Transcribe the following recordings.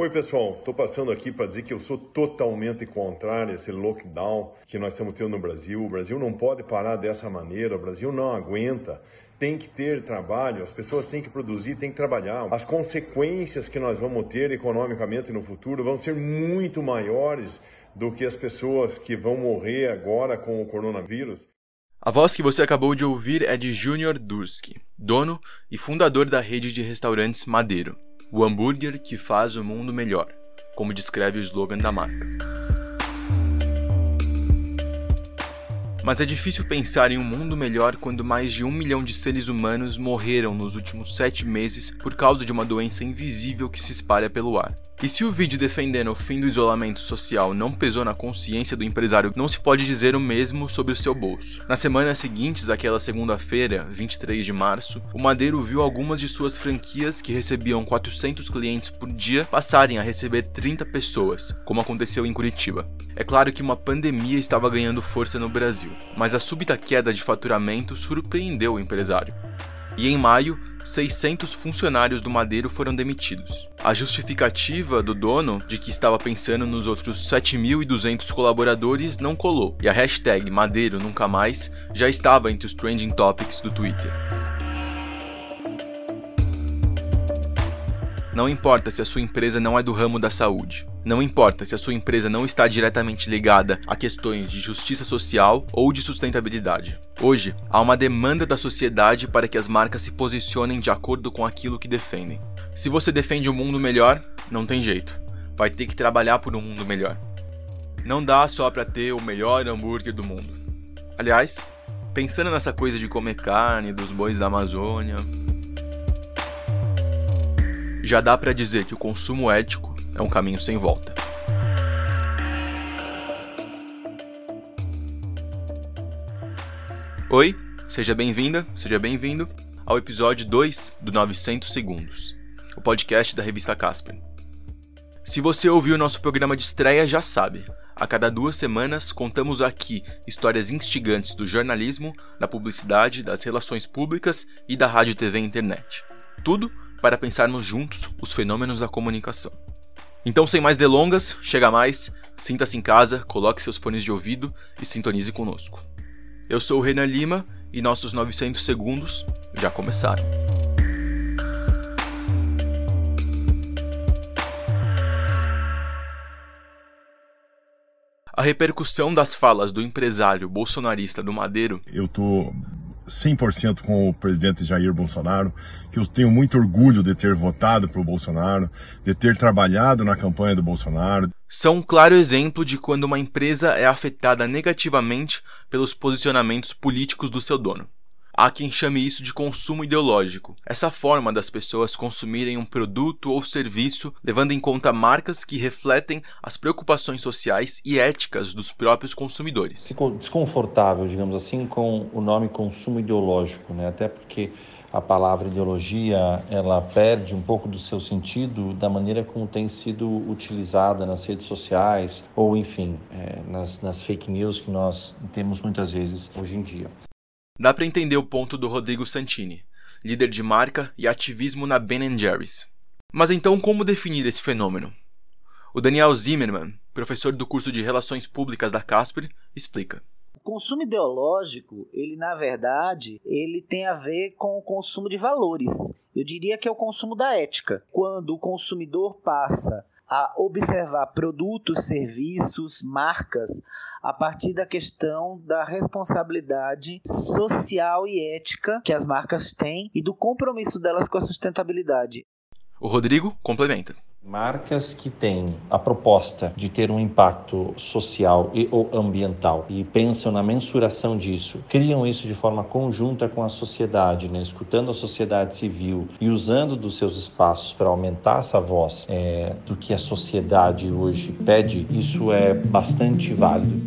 Oi, pessoal. Estou passando aqui para dizer que eu sou totalmente contrário a esse lockdown que nós estamos tendo no Brasil. O Brasil não pode parar dessa maneira, o Brasil não aguenta. Tem que ter trabalho, as pessoas têm que produzir, têm que trabalhar. As consequências que nós vamos ter economicamente no futuro vão ser muito maiores do que as pessoas que vão morrer agora com o coronavírus. A voz que você acabou de ouvir é de Junior Dursky, dono e fundador da rede de restaurantes Madeiro. O hambúrguer que faz o mundo melhor, como descreve o slogan da marca. Mas é difícil pensar em um mundo melhor quando mais de um milhão de seres humanos morreram nos últimos sete meses por causa de uma doença invisível que se espalha pelo ar. E se o vídeo defendendo o fim do isolamento social não pesou na consciência do empresário, não se pode dizer o mesmo sobre o seu bolso. Nas semanas seguintes àquela segunda-feira, 23 de março, o Madeiro viu algumas de suas franquias que recebiam 400 clientes por dia passarem a receber 30 pessoas, como aconteceu em Curitiba. É claro que uma pandemia estava ganhando força no Brasil, mas a súbita queda de faturamento surpreendeu o empresário. E em maio, 600 funcionários do Madeiro foram demitidos. A justificativa do dono de que estava pensando nos outros 7.200 colaboradores não colou, e a hashtag Madeiro Nunca Mais já estava entre os trending topics do Twitter. Não importa se a sua empresa não é do ramo da saúde. Não importa se a sua empresa não está diretamente ligada a questões de justiça social ou de sustentabilidade. Hoje, há uma demanda da sociedade para que as marcas se posicionem de acordo com aquilo que defendem. Se você defende um mundo melhor, não tem jeito. Vai ter que trabalhar por um mundo melhor. Não dá só para ter o melhor hambúrguer do mundo. Aliás, pensando nessa coisa de comer carne dos bois da Amazônia, já dá para dizer que o consumo ético é um caminho sem volta. Oi, seja bem-vinda, seja bem-vindo ao episódio 2 do 900 Segundos, o podcast da revista Casper. Se você ouviu o nosso programa de estreia, já sabe. A cada duas semanas contamos aqui histórias instigantes do jornalismo, da publicidade, das relações públicas e da rádio, TV e internet. Tudo para pensarmos juntos os fenômenos da comunicação. Então, sem mais delongas, chega mais, sinta-se em casa, coloque seus fones de ouvido e sintonize conosco. Eu sou o Renan Lima e nossos 900 segundos já começaram. A repercussão das falas do empresário bolsonarista do Madeiro. Eu tô 100% com o presidente Jair Bolsonaro, que eu tenho muito orgulho de ter votado para o Bolsonaro, de ter trabalhado na campanha do Bolsonaro. São um claro exemplo de quando uma empresa é afetada negativamente pelos posicionamentos políticos do seu dono. Há quem chame isso de consumo ideológico, essa forma das pessoas consumirem um produto ou serviço levando em conta marcas que refletem as preocupações sociais e éticas dos próprios consumidores. Ficou desconfortável, digamos assim, com o nome consumo ideológico, né? até porque a palavra ideologia ela perde um pouco do seu sentido da maneira como tem sido utilizada nas redes sociais ou enfim é, nas, nas fake news que nós temos muitas vezes hoje em dia. Dá para entender o ponto do Rodrigo Santini, líder de marca e ativismo na Ben Jerry's. Mas então como definir esse fenômeno? O Daniel Zimmerman, professor do curso de Relações Públicas da Casper, explica. O consumo ideológico, ele na verdade, ele tem a ver com o consumo de valores. Eu diria que é o consumo da ética. Quando o consumidor passa a observar produtos, serviços, marcas a partir da questão da responsabilidade social e ética que as marcas têm e do compromisso delas com a sustentabilidade. O Rodrigo complementa. Marcas que têm a proposta de ter um impacto social e ou ambiental e pensam na mensuração disso, criam isso de forma conjunta com a sociedade, né? escutando a sociedade civil e usando dos seus espaços para aumentar essa voz é, do que a sociedade hoje pede, isso é bastante válido.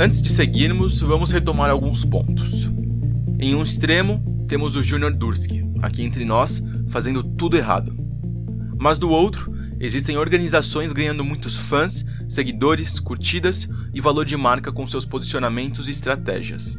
Antes de seguirmos, vamos retomar alguns pontos. Em um extremo, temos o Junior Dursky, aqui entre nós, fazendo tudo errado. Mas do outro, existem organizações ganhando muitos fãs, seguidores, curtidas e valor de marca com seus posicionamentos e estratégias.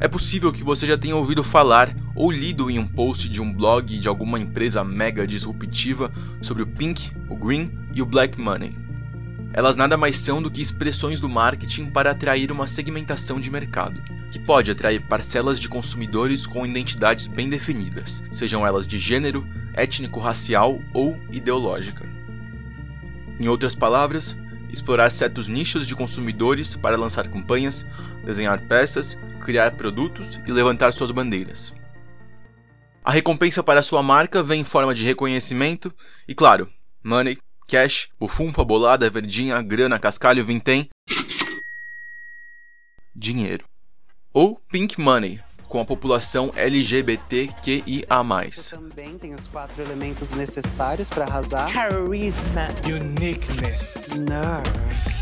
é possível que você já tenha ouvido falar ou lido em um post de um blog de alguma empresa mega disruptiva sobre o pink, o green e o black money. Elas nada mais são do que expressões do marketing para atrair uma segmentação de mercado, que pode atrair parcelas de consumidores com identidades bem definidas, sejam elas de gênero, étnico-racial ou ideológica. Em outras palavras, explorar certos nichos de consumidores para lançar campanhas, desenhar peças, criar produtos e levantar suas bandeiras. A recompensa para sua marca vem em forma de reconhecimento e, claro, money, cash, bufunfa, bolada, verdinha, grana, cascalho, vintém. Dinheiro. Ou pink money, com a população LGBTQIA+. Também tem os quatro elementos necessários para arrasar. Charisma. Uniqueness. Nerve.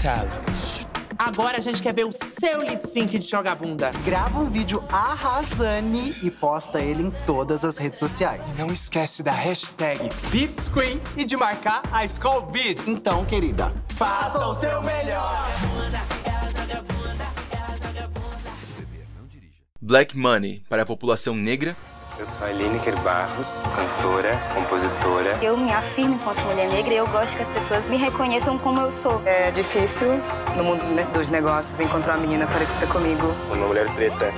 Talent. Agora a gente quer ver o seu lip sync de jogar bunda. Grava um vídeo arrasane e posta ele em todas as redes sociais. Não esquece da hashtag VidScreen e de marcar a Skull Vids. Então, querida, Faça o seu melhor. Black Money para a população negra. Eu sou a Lineker Barros, cantora, compositora. Eu me afirmo enquanto mulher negra e eu gosto que as pessoas me reconheçam como eu sou. É difícil no mundo dos negócios encontrar uma menina parecida comigo. Uma mulher preta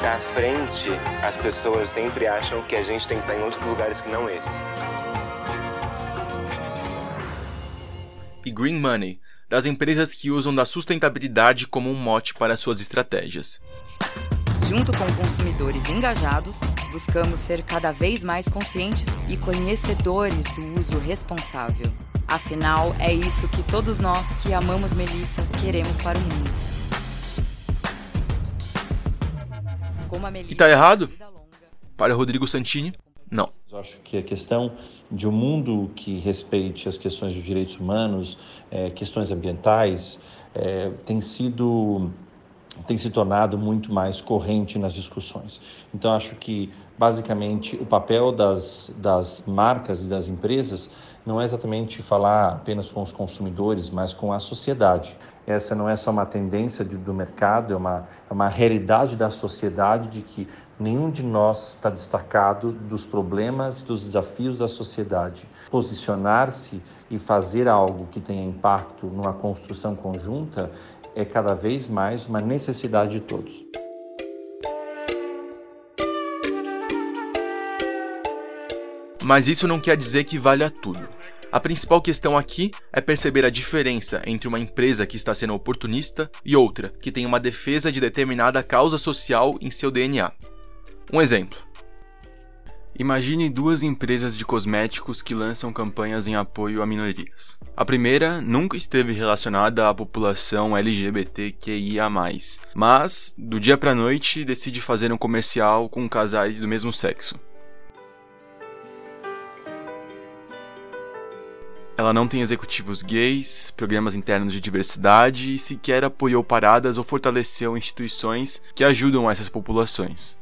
tá à frente, as pessoas sempre acham que a gente tem que estar em outros lugares que não esses. E Green Money, das empresas que usam da sustentabilidade como um mote para suas estratégias. Junto com consumidores engajados, buscamos ser cada vez mais conscientes e conhecedores do uso responsável. Afinal, é isso que todos nós que amamos Melissa queremos para o mundo. Como a Melissa, E tá errado? Para Rodrigo Santini, não. Eu acho que a questão de um mundo que respeite as questões dos direitos humanos, eh, questões ambientais, eh, tem sido tem se tornado muito mais corrente nas discussões. Então, acho que, basicamente, o papel das, das marcas e das empresas não é exatamente falar apenas com os consumidores, mas com a sociedade. Essa não é só uma tendência de, do mercado, é uma, é uma realidade da sociedade de que nenhum de nós está destacado dos problemas dos desafios da sociedade. Posicionar-se e fazer algo que tenha impacto numa construção conjunta é cada vez mais uma necessidade de todos. Mas isso não quer dizer que valha tudo. A principal questão aqui é perceber a diferença entre uma empresa que está sendo oportunista e outra que tem uma defesa de determinada causa social em seu DNA. Um exemplo. Imagine duas empresas de cosméticos que lançam campanhas em apoio a minorias. A primeira nunca esteve relacionada à população LGBTQIA+, mas do dia para noite decide fazer um comercial com casais do mesmo sexo. Ela não tem executivos gays, programas internos de diversidade e sequer apoiou paradas ou fortaleceu instituições que ajudam essas populações.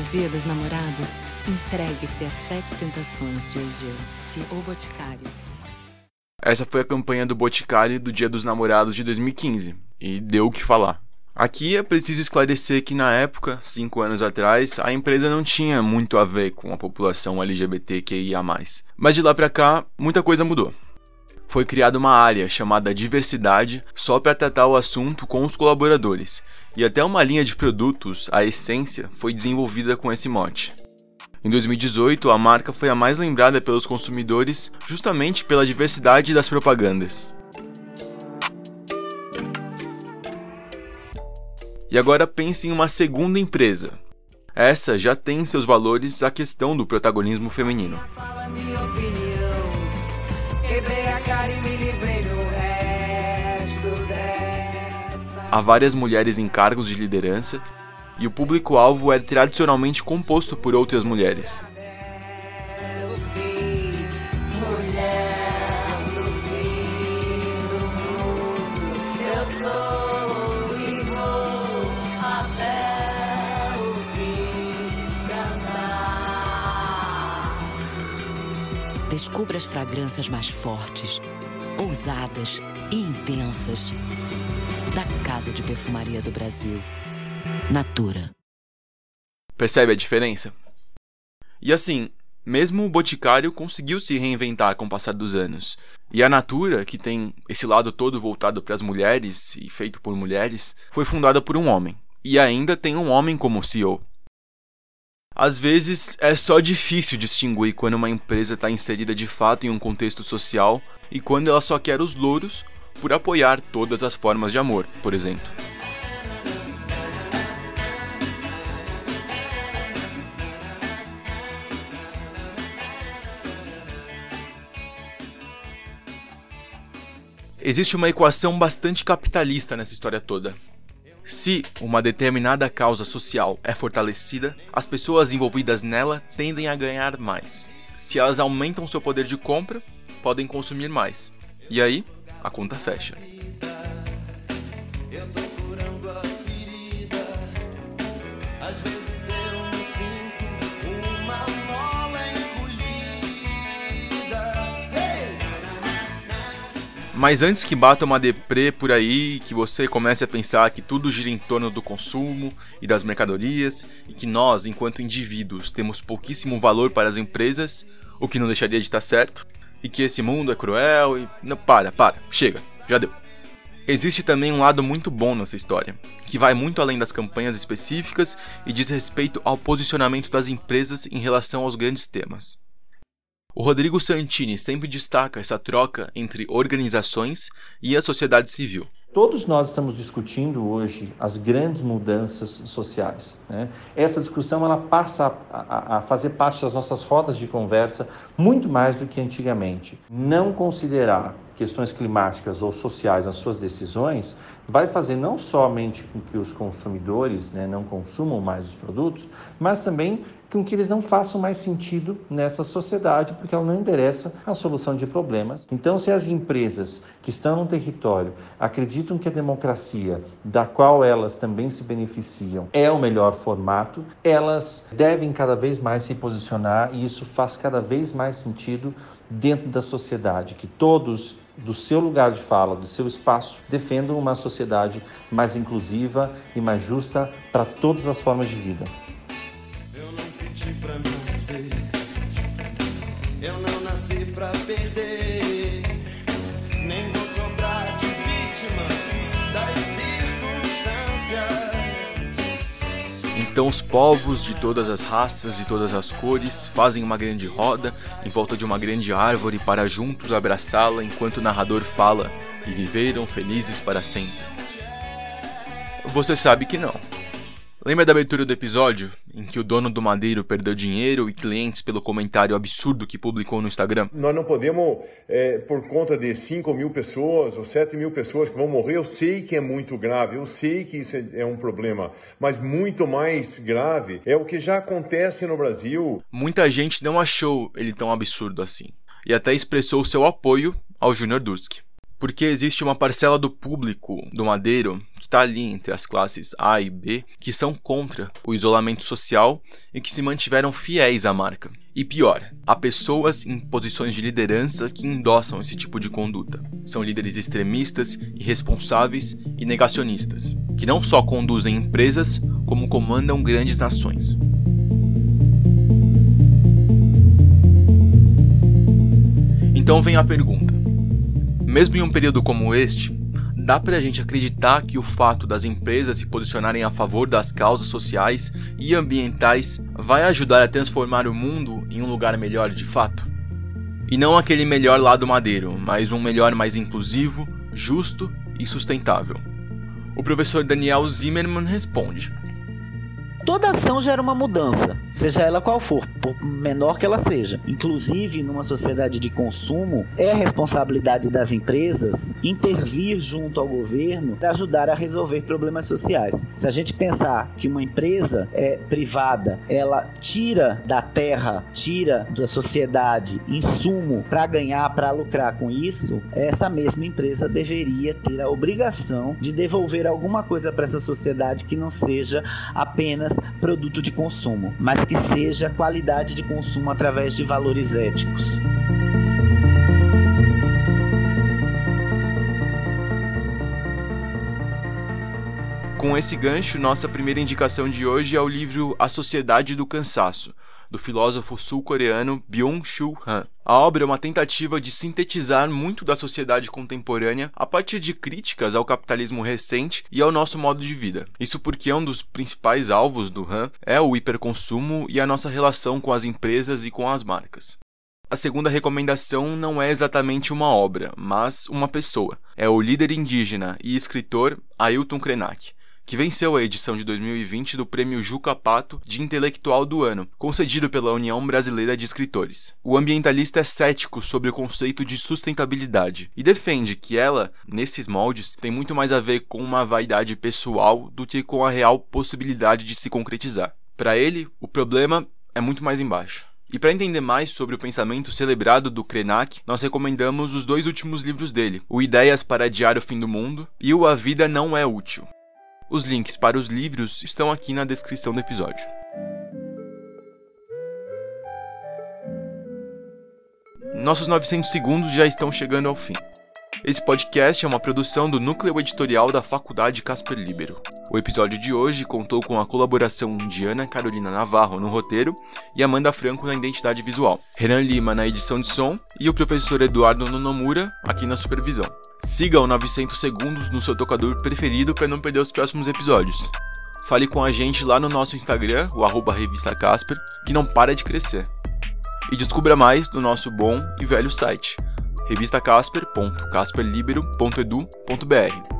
No Dia dos Namorados, entregue-se às Sete Tentações de Egeu, de O Boticário. Essa foi a campanha do Boticário do Dia dos Namorados de 2015 e deu o que falar. Aqui é preciso esclarecer que na época, cinco anos atrás, a empresa não tinha muito a ver com a população LGBTQIA+. Mas de lá pra cá, muita coisa mudou. Foi criada uma área chamada Diversidade só para tratar o assunto com os colaboradores, e até uma linha de produtos, a Essência, foi desenvolvida com esse mote. Em 2018, a marca foi a mais lembrada pelos consumidores justamente pela diversidade das propagandas. E agora pense em uma segunda empresa. Essa já tem em seus valores a questão do protagonismo feminino. Há várias mulheres em cargos de liderança e o público-alvo é tradicionalmente composto por outras mulheres. Descubra as fragrâncias mais fortes, ousadas e intensas da Casa de Perfumaria do Brasil. Natura. Percebe a diferença? E assim, mesmo o Boticário conseguiu se reinventar com o passar dos anos. E a Natura, que tem esse lado todo voltado para as mulheres e feito por mulheres, foi fundada por um homem. E ainda tem um homem como CEO. Às vezes é só difícil distinguir quando uma empresa está inserida de fato em um contexto social e quando ela só quer os louros por apoiar todas as formas de amor, por exemplo. Existe uma equação bastante capitalista nessa história toda. Se uma determinada causa social é fortalecida, as pessoas envolvidas nela tendem a ganhar mais. Se elas aumentam seu poder de compra, podem consumir mais. E aí, a conta fecha. Mas antes que bata uma deprê por aí, que você comece a pensar que tudo gira em torno do consumo e das mercadorias, e que nós, enquanto indivíduos, temos pouquíssimo valor para as empresas, o que não deixaria de estar certo, e que esse mundo é cruel e. Não, para, para, chega, já deu. Existe também um lado muito bom nessa história, que vai muito além das campanhas específicas e diz respeito ao posicionamento das empresas em relação aos grandes temas. O Rodrigo Santini sempre destaca essa troca entre organizações e a sociedade civil. Todos nós estamos discutindo hoje as grandes mudanças sociais. Né? Essa discussão ela passa a, a, a, fazer parte das nossas rodas de conversa muito mais do que antigamente. Não considerar questões climáticas ou sociais nas suas decisões vai fazer não somente com que os consumidores né, não consumam mais os produtos, mas também com que eles não façam mais sentido nessa sociedade, porque ela não endereça a solução de problemas. Então, se as empresas que estão no território acreditam que a democracia, da qual elas também se beneficiam, é o melhor formato, elas devem cada vez mais se posicionar e isso faz cada vez mais sentido dentro da sociedade, que todos do seu lugar de fala, do seu espaço, defendam uma sociedade mais inclusiva e mais justa para todas as formas de vida. Para nascer, eu não nasci para perder, nem vou sobrar de das circunstâncias. Então os povos de todas as raças e todas as cores fazem uma grande roda em volta de uma grande árvore para juntos abraçá-la enquanto o narrador fala e viveram felizes para sempre. Você sabe que não. Lembra da abertura do episódio em que o dono do madeiro perdeu dinheiro e clientes pelo comentário absurdo que publicou no Instagram? Nós não podemos, é, por conta de 5 mil pessoas ou 7 mil pessoas que vão morrer, eu sei que é muito grave, eu sei que isso é um problema, mas muito mais grave é o que já acontece no Brasil. Muita gente não achou ele tão absurdo assim e até expressou seu apoio ao Junior Durski. Porque existe uma parcela do público do Madeiro está ali entre as classes A e B que são contra o isolamento social e que se mantiveram fiéis à marca. E pior, há pessoas em posições de liderança que endossam esse tipo de conduta. São líderes extremistas, irresponsáveis e negacionistas, que não só conduzem empresas, como comandam grandes nações. Então vem a pergunta: mesmo em um período como este, dá para a gente acreditar que o fato das empresas se posicionarem a favor das causas sociais e ambientais vai ajudar a transformar o mundo em um lugar melhor de fato? E não aquele melhor lado madeiro, mas um melhor mais inclusivo, justo e sustentável. O professor Daniel Zimmerman responde: Toda ação gera uma mudança, seja ela qual for, por menor que ela seja. Inclusive, numa sociedade de consumo, é responsabilidade das empresas intervir junto ao governo para ajudar a resolver problemas sociais. Se a gente pensar que uma empresa é privada, ela tira da terra, tira da sociedade insumo para ganhar, para lucrar com isso, essa mesma empresa deveria ter a obrigação de devolver alguma coisa para essa sociedade que não seja apenas produto de consumo, mas que seja qualidade de consumo através de valores éticos. Com esse gancho, nossa primeira indicação de hoje é o livro A Sociedade do Cansaço, do filósofo sul-coreano Byung-Chul Han. A obra é uma tentativa de sintetizar muito da sociedade contemporânea a partir de críticas ao capitalismo recente e ao nosso modo de vida. Isso porque um dos principais alvos do Han é o hiperconsumo e a nossa relação com as empresas e com as marcas. A segunda recomendação não é exatamente uma obra, mas uma pessoa. É o líder indígena e escritor Ailton Krenak que venceu a edição de 2020 do Prêmio Juca Pato de Intelectual do Ano, concedido pela União Brasileira de Escritores. O ambientalista é cético sobre o conceito de sustentabilidade e defende que ela, nesses moldes, tem muito mais a ver com uma vaidade pessoal do que com a real possibilidade de se concretizar. Para ele, o problema é muito mais embaixo. E para entender mais sobre o pensamento celebrado do Krenak, nós recomendamos os dois últimos livros dele, o Ideias para Adiar o Fim do Mundo e o A Vida Não É Útil. Os links para os livros estão aqui na descrição do episódio. Nossos 900 segundos já estão chegando ao fim. Esse podcast é uma produção do núcleo editorial da Faculdade Casper Libero. O episódio de hoje contou com a colaboração de Ana Carolina Navarro no roteiro e Amanda Franco na identidade visual, Renan Lima na edição de som e o professor Eduardo Nonomura aqui na supervisão. Siga o 900 segundos no seu tocador preferido para não perder os próximos episódios. Fale com a gente lá no nosso Instagram, o arroba revista Casper, que não para de crescer. E descubra mais no nosso bom e velho site, revistacasper.casperlibero.edu.br.